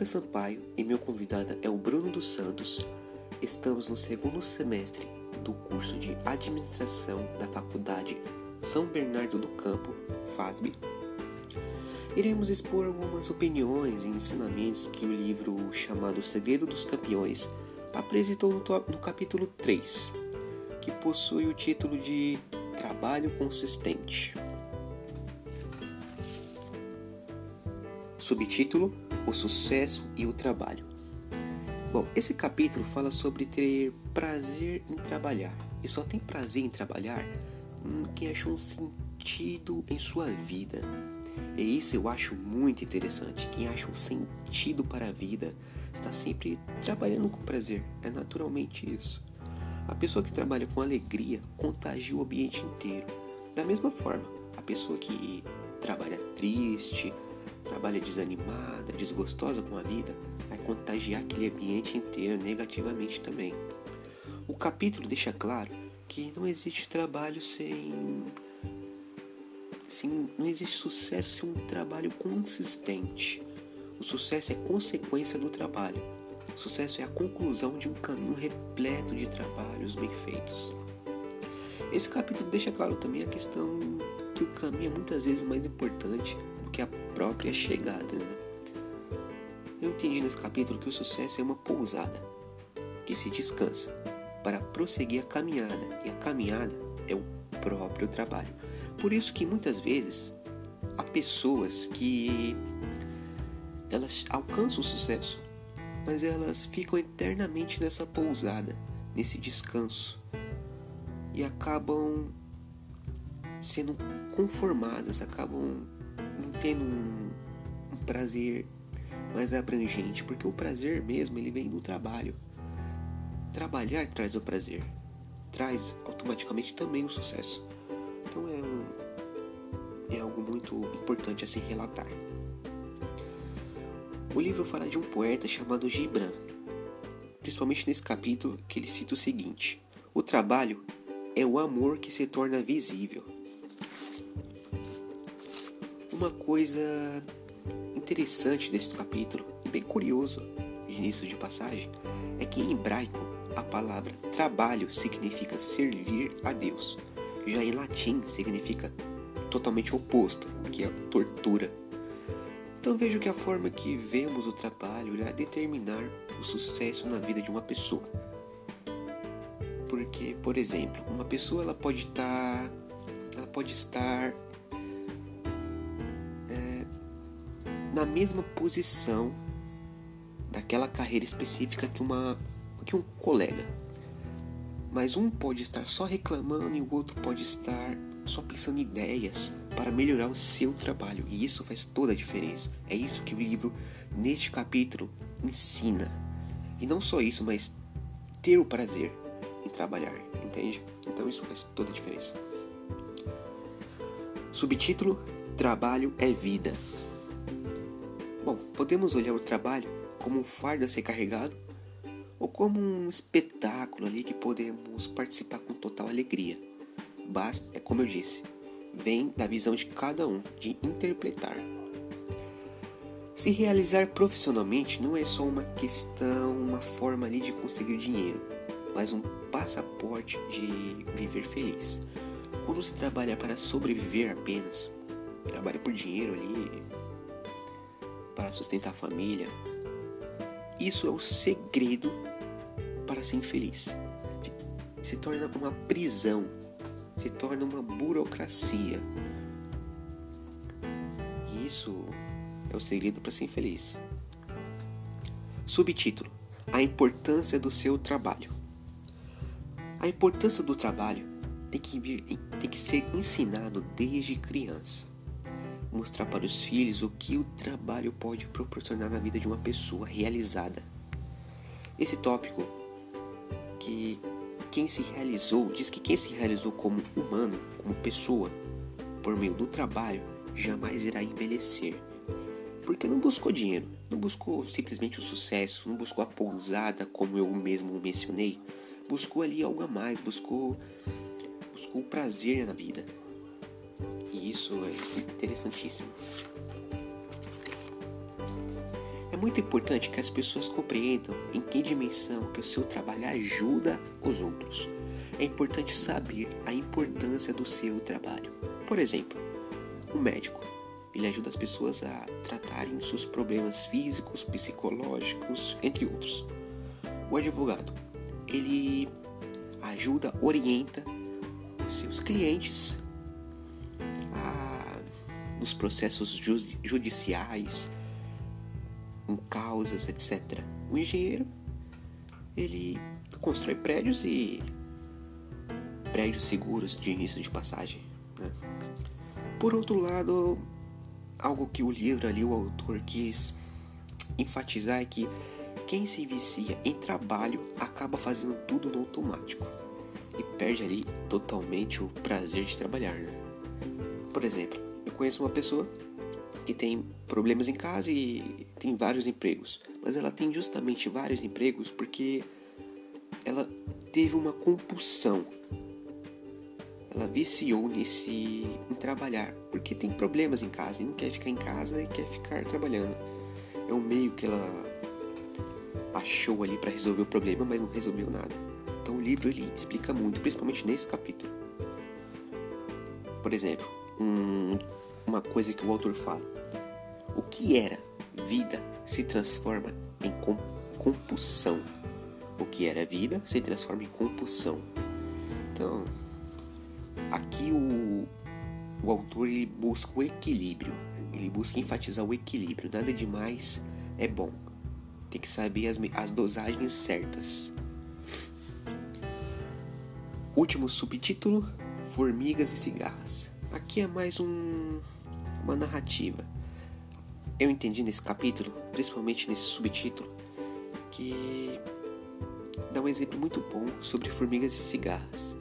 Lucas Sampaio e meu convidado é o Bruno dos Santos. Estamos no segundo semestre do curso de Administração da Faculdade São Bernardo do Campo, FASB. Iremos expor algumas opiniões e ensinamentos que o livro chamado Segredo dos Campeões apresentou no capítulo 3, que possui o título de Trabalho Consistente. Subtítulo: O sucesso e o trabalho. Bom, esse capítulo fala sobre ter prazer em trabalhar. E só tem prazer em trabalhar quem achou um sentido em sua vida. E isso eu acho muito interessante. Quem acha um sentido para a vida está sempre trabalhando com prazer. É naturalmente isso. A pessoa que trabalha com alegria contagia o ambiente inteiro. Da mesma forma, a pessoa que trabalha triste, trabalha desanimada, desgostosa com a vida, vai contagiar aquele ambiente inteiro negativamente também. O capítulo deixa claro que não existe trabalho sem. sem não existe sucesso sem um trabalho consistente. O sucesso é consequência do trabalho. O sucesso é a conclusão de um caminho repleto de trabalhos bem feitos. Esse capítulo deixa claro também a questão que o caminho é muitas vezes mais importante que a própria chegada. Né? Eu entendi nesse capítulo que o sucesso é uma pousada que se descansa para prosseguir a caminhada, e a caminhada é o próprio trabalho. Por isso que muitas vezes há pessoas que elas alcançam o sucesso, mas elas ficam eternamente nessa pousada, nesse descanso e acabam sendo conformadas, acabam tendo um, um prazer mais abrangente, porque o prazer mesmo ele vem do trabalho. Trabalhar traz o prazer, traz automaticamente também o sucesso. Então é, um, é algo muito importante a se relatar. O livro fala de um poeta chamado Gibran, principalmente nesse capítulo que ele cita o seguinte: O trabalho é o amor que se torna visível uma coisa interessante desse capítulo, e bem curioso, de início de passagem, é que em hebraico a palavra trabalho significa servir a Deus. Já em latim significa totalmente oposto, que é tortura. Então vejo que a forma que vemos o trabalho irá determinar o sucesso na vida de uma pessoa. Porque, por exemplo, uma pessoa ela pode estar tá, ela pode estar na mesma posição daquela carreira específica que, uma, que um colega. Mas um pode estar só reclamando e o outro pode estar só pensando em ideias para melhorar o seu trabalho. E isso faz toda a diferença. É isso que o livro, neste capítulo, ensina. E não só isso, mas ter o prazer em trabalhar, entende? Então isso faz toda a diferença. Subtítulo: Trabalho é vida. Bom, podemos olhar o trabalho como um fardo a ser carregado ou como um espetáculo ali que podemos participar com total alegria. Basta, é como eu disse, vem da visão de cada um de interpretar. Se realizar profissionalmente não é só uma questão, uma forma ali de conseguir dinheiro, mas um passaporte de viver feliz. Quando se trabalha para sobreviver apenas, trabalha por dinheiro ali, sustentar a família. Isso é o segredo para ser infeliz. Se torna uma prisão, se torna uma burocracia. Isso é o segredo para ser infeliz. Subtítulo: A importância do seu trabalho. A importância do trabalho tem que, tem que ser ensinado desde criança mostrar para os filhos o que o trabalho pode proporcionar na vida de uma pessoa realizada. Esse tópico que quem se realizou, diz que quem se realizou como humano, como pessoa, por meio do trabalho, jamais irá envelhecer. Porque não buscou dinheiro, não buscou simplesmente o sucesso, não buscou a pousada, como eu mesmo mencionei, buscou ali algo a mais, buscou buscou o prazer na vida. Isso é interessantíssimo. É muito importante que as pessoas compreendam em que dimensão que o seu trabalho ajuda os outros. É importante saber a importância do seu trabalho. Por exemplo, um médico, ele ajuda as pessoas a tratarem seus problemas físicos, psicológicos, entre outros. O advogado, ele ajuda, orienta os seus clientes nos processos judiciais, em causas, etc. O engenheiro, ele constrói prédios e prédios seguros de início de passagem. Né? Por outro lado, algo que o livro ali, o autor quis enfatizar é que quem se vicia em trabalho acaba fazendo tudo no automático e perde ali totalmente o prazer de trabalhar, né? Por exemplo, conheço uma pessoa que tem problemas em casa e tem vários empregos, mas ela tem justamente vários empregos porque ela teve uma compulsão. Ela viciou nesse em trabalhar, porque tem problemas em casa e não quer ficar em casa e quer ficar trabalhando. É um meio que ela achou ali para resolver o problema, mas não resolveu nada. Então o livro ele explica muito, principalmente nesse capítulo. Por exemplo, um, uma coisa que o autor fala: o que era vida se transforma em compulsão. O que era vida se transforma em compulsão. Então, aqui o, o autor ele busca o equilíbrio. Ele busca enfatizar o equilíbrio. Nada demais é bom. Tem que saber as, as dosagens certas. Último subtítulo: Formigas e cigarras. Aqui é mais um, uma narrativa. Eu entendi nesse capítulo, principalmente nesse subtítulo, que dá um exemplo muito bom sobre formigas e cigarras.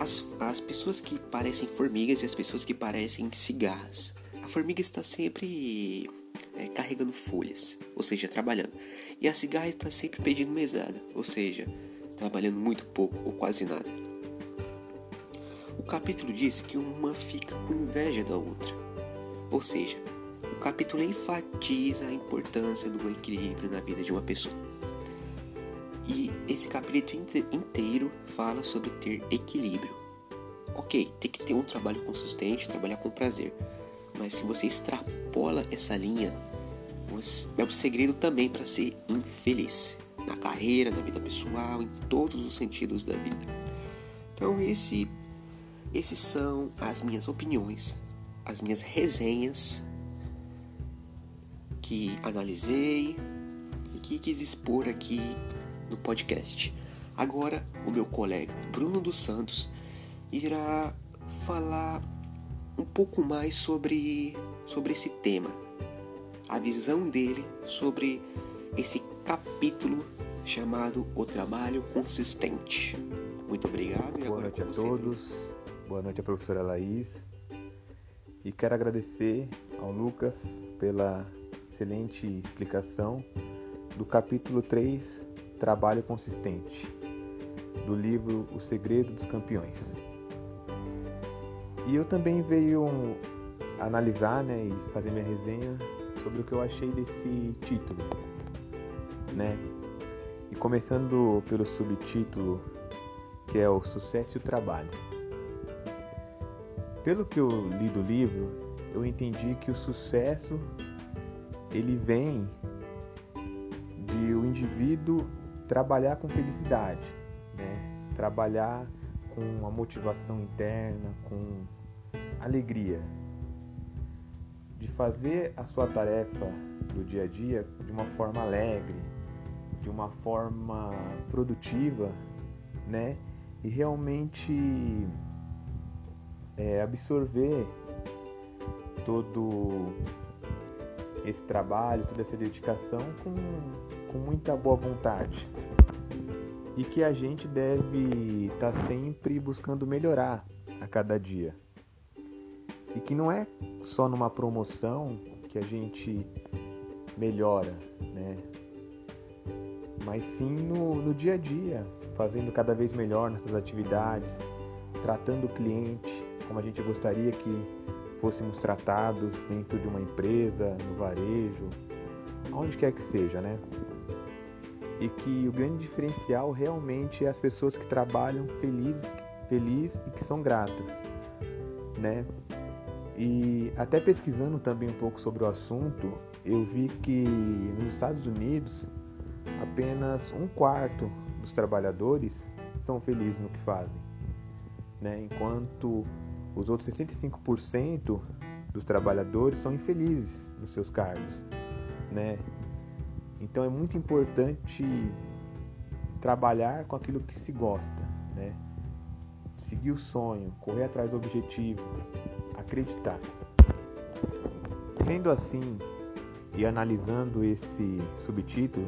As, as pessoas que parecem formigas e as pessoas que parecem cigarras. A formiga está sempre é, carregando folhas, ou seja, trabalhando. E a cigarra está sempre pedindo mesada, ou seja, trabalhando muito pouco ou quase nada. Capítulo diz que uma fica com inveja da outra, ou seja, o capítulo enfatiza a importância do equilíbrio na vida de uma pessoa. E esse capítulo inteiro fala sobre ter equilíbrio. Ok, tem que ter um trabalho consistente, trabalhar com prazer. Mas se você extrapola essa linha, é o segredo também para ser infeliz na carreira, na vida pessoal, em todos os sentidos da vida. Então esse, esses são as minhas opiniões, as minhas resenhas que analisei e que quis expor aqui no podcast. Agora o meu colega Bruno dos Santos irá falar um pouco mais sobre, sobre esse tema, a visão dele sobre esse capítulo chamado O Trabalho Consistente. Muito obrigado. Boa noite a todos. Boa noite à professora Laís. E quero agradecer ao Lucas pela excelente explicação do capítulo 3, Trabalho Consistente, do livro O Segredo dos Campeões. E eu também veio analisar né, e fazer minha resenha sobre o que eu achei desse título, né? E começando pelo subtítulo que é o Sucesso e o Trabalho. Pelo que eu li do livro, eu entendi que o sucesso ele vem de o indivíduo trabalhar com felicidade, né? Trabalhar com uma motivação interna, com alegria, de fazer a sua tarefa do dia a dia de uma forma alegre, de uma forma produtiva, né? E realmente é, absorver todo esse trabalho, toda essa dedicação com, com muita boa vontade. E que a gente deve estar tá sempre buscando melhorar a cada dia. E que não é só numa promoção que a gente melhora, né? Mas sim no, no dia a dia, fazendo cada vez melhor nessas atividades, tratando o cliente como a gente gostaria que fôssemos tratados dentro de uma empresa, no varejo, onde quer que seja, né? E que o grande diferencial realmente é as pessoas que trabalham felizes, felizes e que são gratas, né? E até pesquisando também um pouco sobre o assunto, eu vi que nos Estados Unidos apenas um quarto dos trabalhadores são felizes no que fazem, né? enquanto os outros 65% dos trabalhadores são infelizes nos seus cargos. Né? Então é muito importante trabalhar com aquilo que se gosta, né? seguir o sonho, correr atrás do objetivo, acreditar. Sendo assim, e analisando esse subtítulo,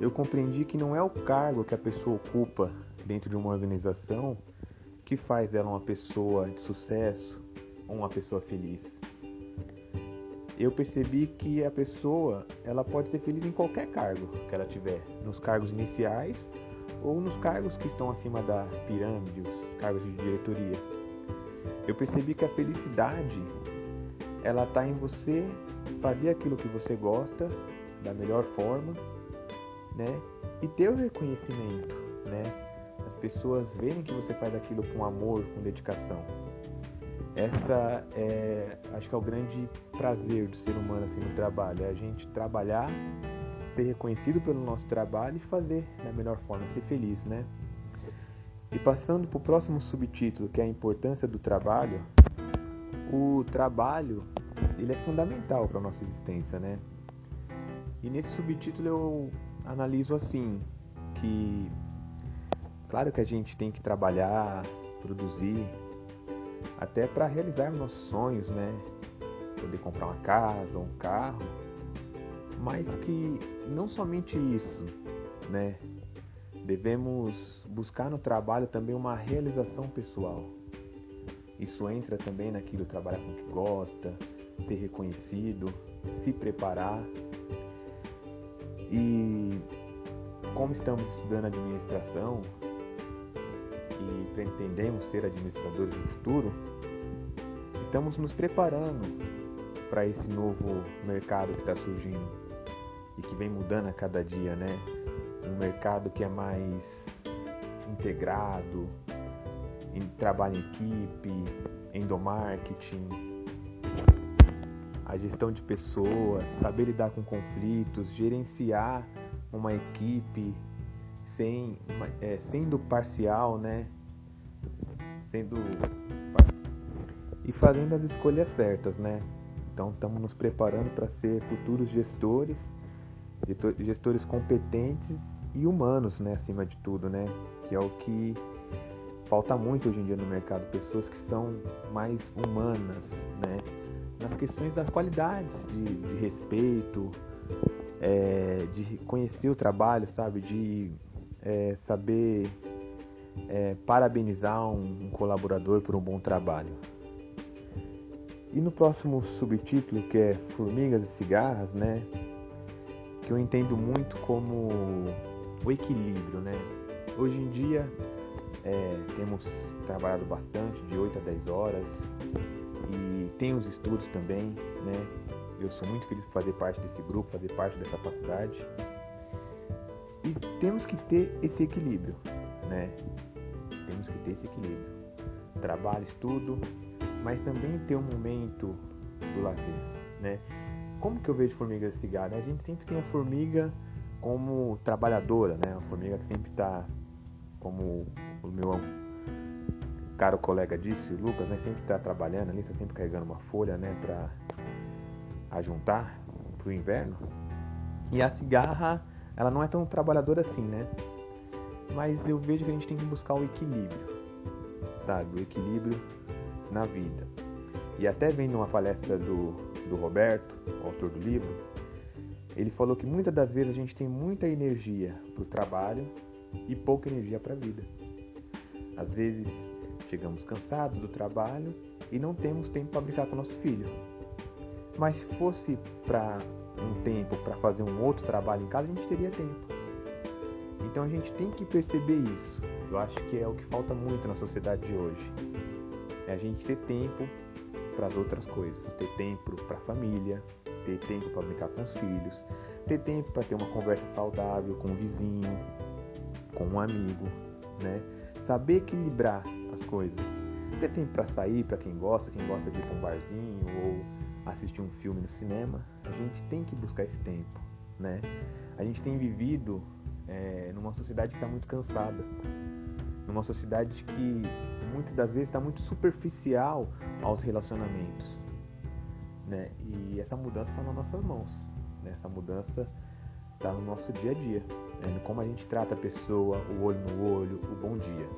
eu compreendi que não é o cargo que a pessoa ocupa dentro de uma organização que faz dela uma pessoa de sucesso ou uma pessoa feliz. Eu percebi que a pessoa ela pode ser feliz em qualquer cargo que ela tiver, nos cargos iniciais ou nos cargos que estão acima da pirâmide, os cargos de diretoria. Eu percebi que a felicidade ela está em você fazer aquilo que você gosta da melhor forma, né? E ter o reconhecimento, né? As pessoas verem que você faz aquilo com amor, com dedicação. Essa é, acho que é o grande prazer do ser humano assim no trabalho, é a gente trabalhar, ser reconhecido pelo nosso trabalho e fazer da melhor forma, ser feliz, né? E passando para o próximo subtítulo, que é a importância do trabalho, o trabalho ele é fundamental para a nossa existência, né? E nesse subtítulo eu analiso assim, que claro que a gente tem que trabalhar, produzir, até para realizar nossos sonhos, né? Poder comprar uma casa, um carro, mas que não somente isso, né? Devemos buscar no trabalho também uma realização pessoal. Isso entra também naquilo trabalhar com o que gosta, ser reconhecido, se preparar. E como estamos estudando administração pretendemos ser administradores do futuro, estamos nos preparando para esse novo mercado que está surgindo e que vem mudando a cada dia, né? Um mercado que é mais integrado, em trabalho em equipe, endomarketing, a gestão de pessoas, saber lidar com conflitos, gerenciar uma equipe sem, é, sendo parcial, né? Sendo e fazendo as escolhas certas, né? Então estamos nos preparando para ser futuros gestores, gestores competentes e humanos, né? Acima de tudo, né? Que é o que falta muito hoje em dia no mercado, pessoas que são mais humanas, né? nas questões das qualidades de, de respeito, é, de conhecer o trabalho, sabe? De é, saber é, parabenizar um, um, colaborador por um bom trabalho. E no próximo subtítulo, que é Formigas e Cigarras, né? Que eu entendo muito como o equilíbrio, né? Hoje em dia é, temos trabalhado bastante, de 8 a 10 horas, e tem os estudos também, né? Eu sou muito feliz por fazer parte desse grupo, fazer parte dessa faculdade. E temos que ter esse equilíbrio, né? Temos que ter esse equilíbrio. Trabalho, estudo, mas também ter um momento do lazer, né? Como que eu vejo formiga de cigarro? A gente sempre tem a formiga como trabalhadora, né? A formiga que sempre está, como o meu caro colega disse, o Lucas, né, sempre está trabalhando ali, está sempre carregando uma folha, né, para ajuntar para o inverno. E a cigarra, ela não é tão trabalhadora assim, né? Mas eu vejo que a gente tem que buscar o equilíbrio, sabe? O equilíbrio na vida. E até vendo uma palestra do, do Roberto, autor do livro, ele falou que muitas das vezes a gente tem muita energia para o trabalho e pouca energia para a vida. Às vezes chegamos cansados do trabalho e não temos tempo para brincar com nosso filho. Mas se fosse para um tempo para fazer um outro trabalho em casa, a gente teria tempo. Então a gente tem que perceber isso. Eu acho que é o que falta muito na sociedade de hoje. É a gente ter tempo para as outras coisas, ter tempo para a família, ter tempo para brincar com os filhos, ter tempo para ter uma conversa saudável com um vizinho, com um amigo, né? Saber equilibrar as coisas. Ter tempo para sair, para quem gosta, quem gosta de ir para um barzinho ou assistir um filme no cinema, a gente tem que buscar esse tempo, né? A gente tem vivido é, numa sociedade que está muito cansada, numa sociedade que muitas das vezes está muito superficial aos relacionamentos, né? E essa mudança está nas nossas mãos, né? Essa mudança está no nosso dia a dia, né? como a gente trata a pessoa, o olho no olho, o bom dia.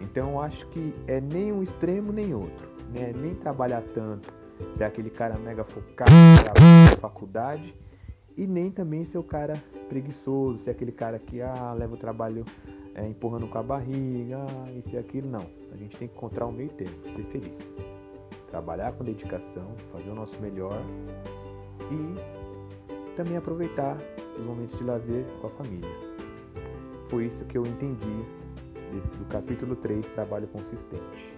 Então eu acho que é nem um extremo nem outro, né? Nem trabalhar tanto, ser aquele cara mega focado na faculdade e nem também ser o cara preguiçoso, ser aquele cara que ah, leva o trabalho é, empurrando com a barriga, ah, isso e aquilo. Não, a gente tem que encontrar um meio termo, ser feliz. Trabalhar com dedicação, fazer o nosso melhor e também aproveitar os momentos de lazer com a família. Foi isso que eu entendi do capítulo 3, Trabalho Consistente.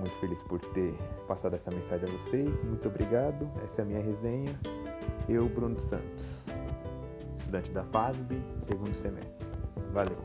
Muito feliz por ter passado essa mensagem a vocês. Muito obrigado. Essa é a minha resenha. Eu, Bruno Santos, estudante da FASB, segundo semestre. Valeu!